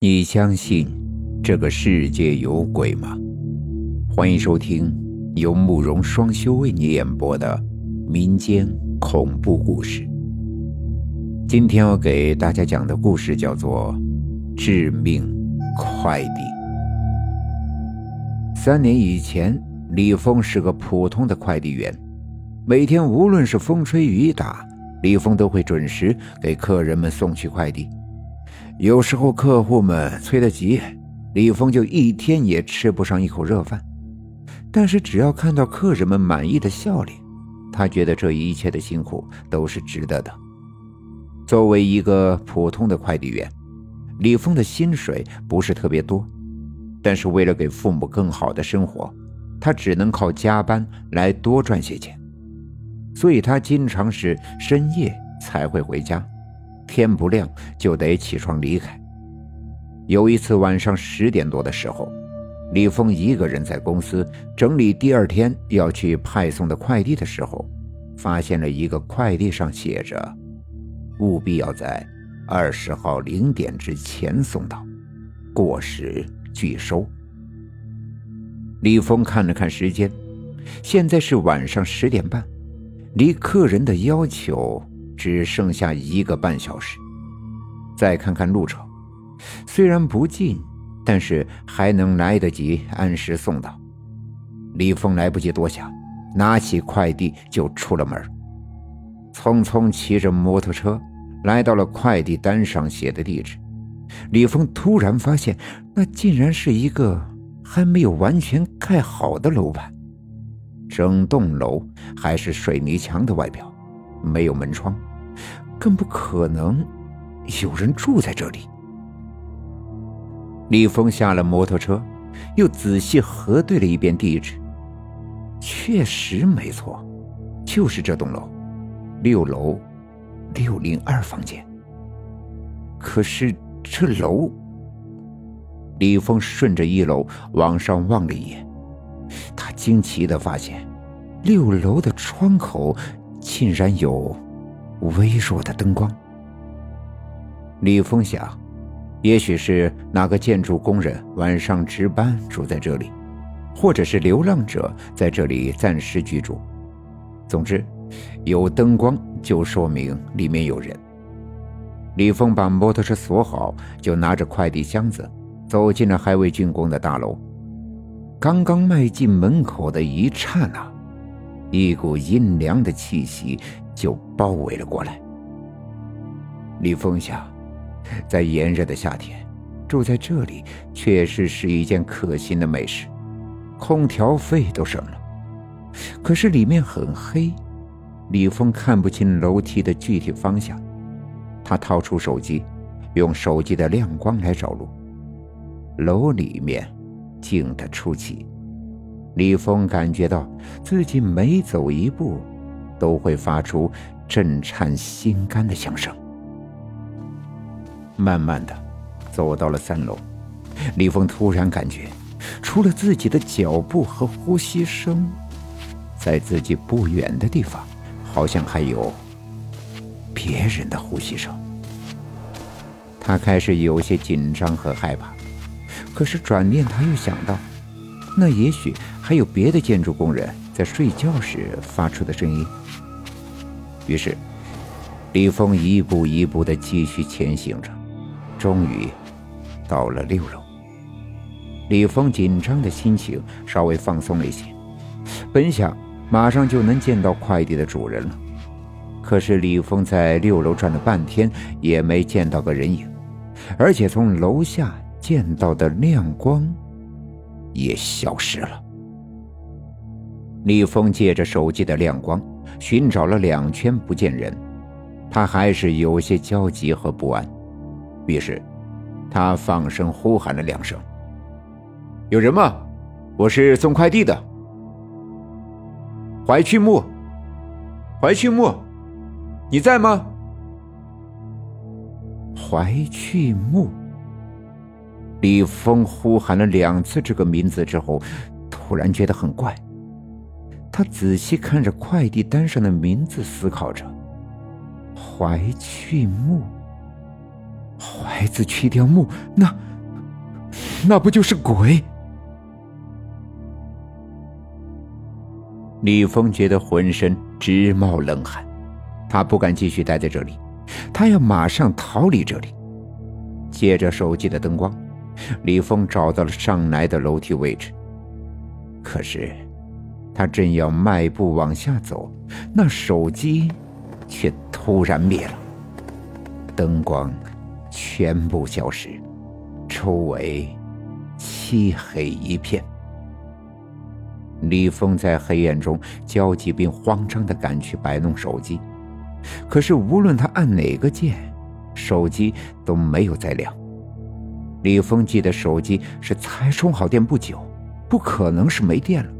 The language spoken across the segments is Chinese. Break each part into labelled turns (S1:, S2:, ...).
S1: 你相信这个世界有鬼吗？欢迎收听由慕容双修为你演播的民间恐怖故事。今天要给大家讲的故事叫做《致命快递》。三年以前，李峰是个普通的快递员，每天无论是风吹雨打，李峰都会准时给客人们送去快递。有时候客户们催得急，李峰就一天也吃不上一口热饭。但是只要看到客人们满意的笑脸，他觉得这一切的辛苦都是值得的。作为一个普通的快递员，李峰的薪水不是特别多，但是为了给父母更好的生活，他只能靠加班来多赚些钱。所以他经常是深夜才会回家。天不亮就得起床离开。有一次晚上十点多的时候，李峰一个人在公司整理第二天要去派送的快递的时候，发现了一个快递上写着“务必要在二十号零点之前送到，过时拒收”。李峰看了看时间，现在是晚上十点半，离客人的要求。只剩下一个半小时，再看看路程，虽然不近，但是还能来得及按时送到。李峰来不及多想，拿起快递就出了门，匆匆骑着摩托车来到了快递单上写的地址。李峰突然发现，那竟然是一个还没有完全盖好的楼盘，整栋楼还是水泥墙的外表，没有门窗。更不可能有人住在这里。李峰下了摩托车，又仔细核对了一遍地址，确实没错，就是这栋楼，六楼六零二房间。可是这楼……李峰顺着一楼往上望了一眼，他惊奇的发现，六楼的窗口竟然有。微弱的灯光。李峰想，也许是哪个建筑工人晚上值班住在这里，或者是流浪者在这里暂时居住。总之，有灯光就说明里面有人。李峰把摩托车锁好，就拿着快递箱子走进了还未竣工的大楼。刚刚迈进门口的一刹那，一股阴凉的气息。就包围了过来。李峰想，在炎热的夏天，住在这里确实是一件可心的美事，空调费都省了。可是里面很黑，李峰看不清楼梯的具体方向。他掏出手机，用手机的亮光来找路。楼里面静得出奇，李峰感觉到自己每走一步。都会发出震颤心肝的响声。慢慢的，走到了三楼，李峰突然感觉，除了自己的脚步和呼吸声，在自己不远的地方，好像还有别人的呼吸声。他开始有些紧张和害怕，可是转念他又想到，那也许还有别的建筑工人在睡觉时发出的声音。于是，李峰一步一步的继续前行着，终于到了六楼。李峰紧张的心情稍微放松了一些，本想马上就能见到快递的主人了，可是李峰在六楼转了半天也没见到个人影，而且从楼下见到的亮光也消失了。李峰借着手机的亮光。寻找了两圈不见人，他还是有些焦急和不安。于是，他放声呼喊了两声：“有人吗？我是送快递的。”怀去木，怀去木，你在吗？怀去木。李峰呼喊了两次这个名字之后，突然觉得很怪。他仔细看着快递单上的名字，思考着：“怀去木，怀字去掉木，那那不就是鬼？李峰觉得浑身直冒冷汗，他不敢继续待在这里，他要马上逃离这里。借着手机的灯光，李峰找到了上来的楼梯位置。可是，他正要迈步往下走，那手机却突然灭了，灯光全部消失，周围漆黑一片。李峰在黑暗中焦急并慌张的赶去摆弄手机，可是无论他按哪个键，手机都没有再亮。李峰记得手机是才充好电不久，不可能是没电了。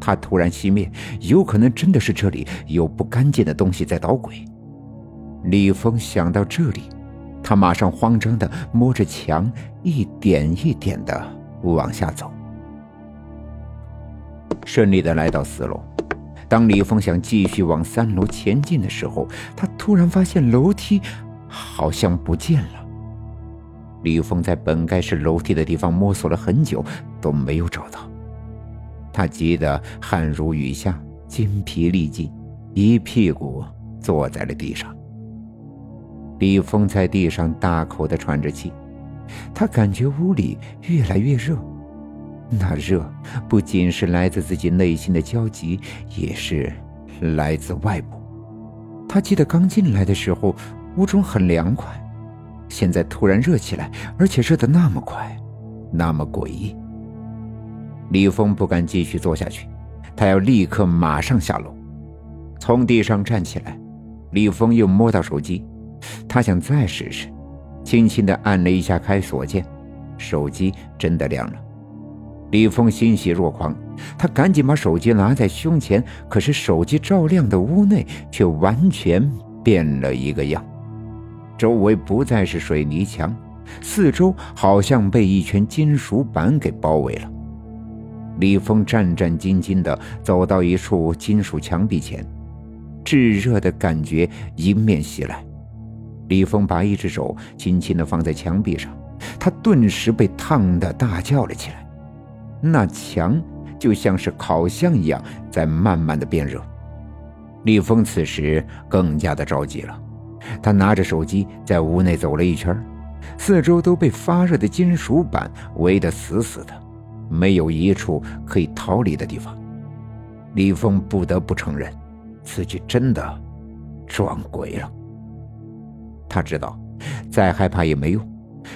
S1: 他突然熄灭，有可能真的是这里有不干净的东西在捣鬼。李峰想到这里，他马上慌张的摸着墙，一点一点的往下走。顺利的来到四楼，当李峰想继续往三楼前进的时候，他突然发现楼梯好像不见了。李峰在本该是楼梯的地方摸索了很久，都没有找到。他急得汗如雨下，筋疲力尽，一屁股坐在了地上。李峰在地上大口的喘着气，他感觉屋里越来越热。那热不仅是来自自己内心的焦急，也是来自外部。他记得刚进来的时候，屋中很凉快，现在突然热起来，而且热得那么快，那么诡异。李峰不敢继续坐下去，他要立刻马上下楼。从地上站起来，李峰又摸到手机，他想再试试，轻轻地按了一下开锁键，手机真的亮了。李峰欣喜若狂，他赶紧把手机拿在胸前。可是手机照亮的屋内却完全变了一个样，周围不再是水泥墙，四周好像被一圈金属板给包围了。李峰战战兢兢地走到一处金属墙壁前，炙热的感觉迎面袭来。李峰把一只手轻轻地放在墙壁上，他顿时被烫得大叫了起来。那墙就像是烤箱一样，在慢慢的变热。李峰此时更加的着急了，他拿着手机在屋内走了一圈，四周都被发热的金属板围得死死的，没有一处可以逃离的地方。李峰不得不承认，自己真的撞鬼了。他知道，再害怕也没用。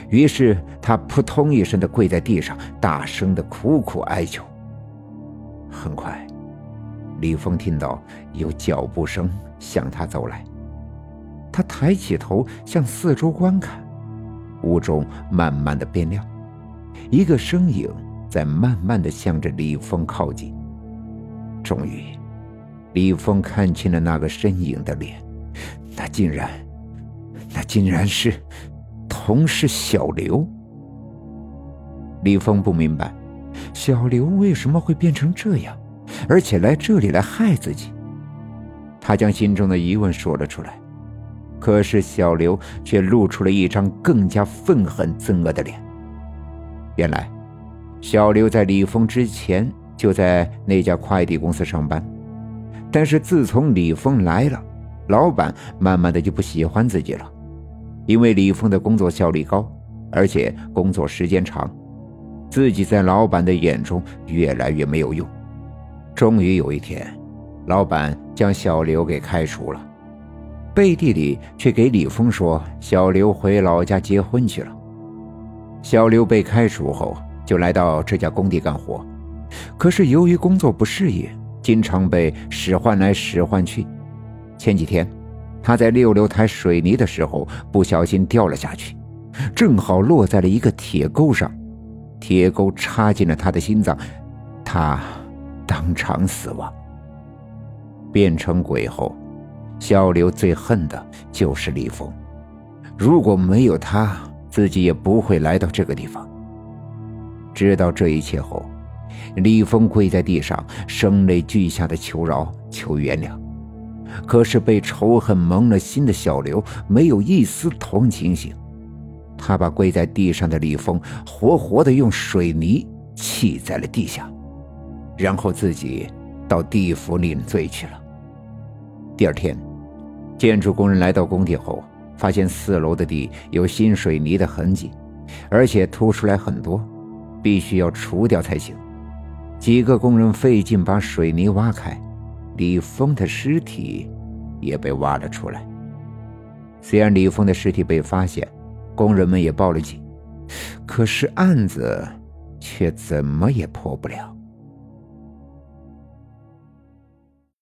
S1: 于是他扑通一声的跪在地上，大声的苦苦哀求。很快，李峰听到有脚步声向他走来，他抬起头向四周观看，屋中慢慢的变亮，一个身影在慢慢的向着李峰靠近。终于，李峰看清了那个身影的脸，那竟然，那竟然是。同事小刘，李峰不明白，小刘为什么会变成这样，而且来这里来害自己。他将心中的疑问说了出来，可是小刘却露出了一张更加愤恨憎恶的脸。原来，小刘在李峰之前就在那家快递公司上班，但是自从李峰来了，老板慢慢的就不喜欢自己了。因为李峰的工作效率高，而且工作时间长，自己在老板的眼中越来越没有用。终于有一天，老板将小刘给开除了，背地里却给李峰说小刘回老家结婚去了。小刘被开除后，就来到这家工地干活，可是由于工作不适应，经常被使唤来使唤去。前几天。他在六楼抬水泥的时候，不小心掉了下去，正好落在了一个铁钩上，铁钩插进了他的心脏，他当场死亡。变成鬼后，小刘最恨的就是李峰，如果没有他，自己也不会来到这个地方。知道这一切后，李峰跪在地上，声泪俱下的求饶、求原谅。可是被仇恨蒙了心的小刘没有一丝同情心，他把跪在地上的李峰活活的用水泥砌在了地下，然后自己到地府领罪去了。第二天，建筑工人来到工地后，发现四楼的地有新水泥的痕迹，而且凸出来很多，必须要除掉才行。几个工人费劲把水泥挖开，李峰的尸体也被挖了出来。虽然李峰的尸体被发现，工人们也报了警，可是案子却怎么也破不了。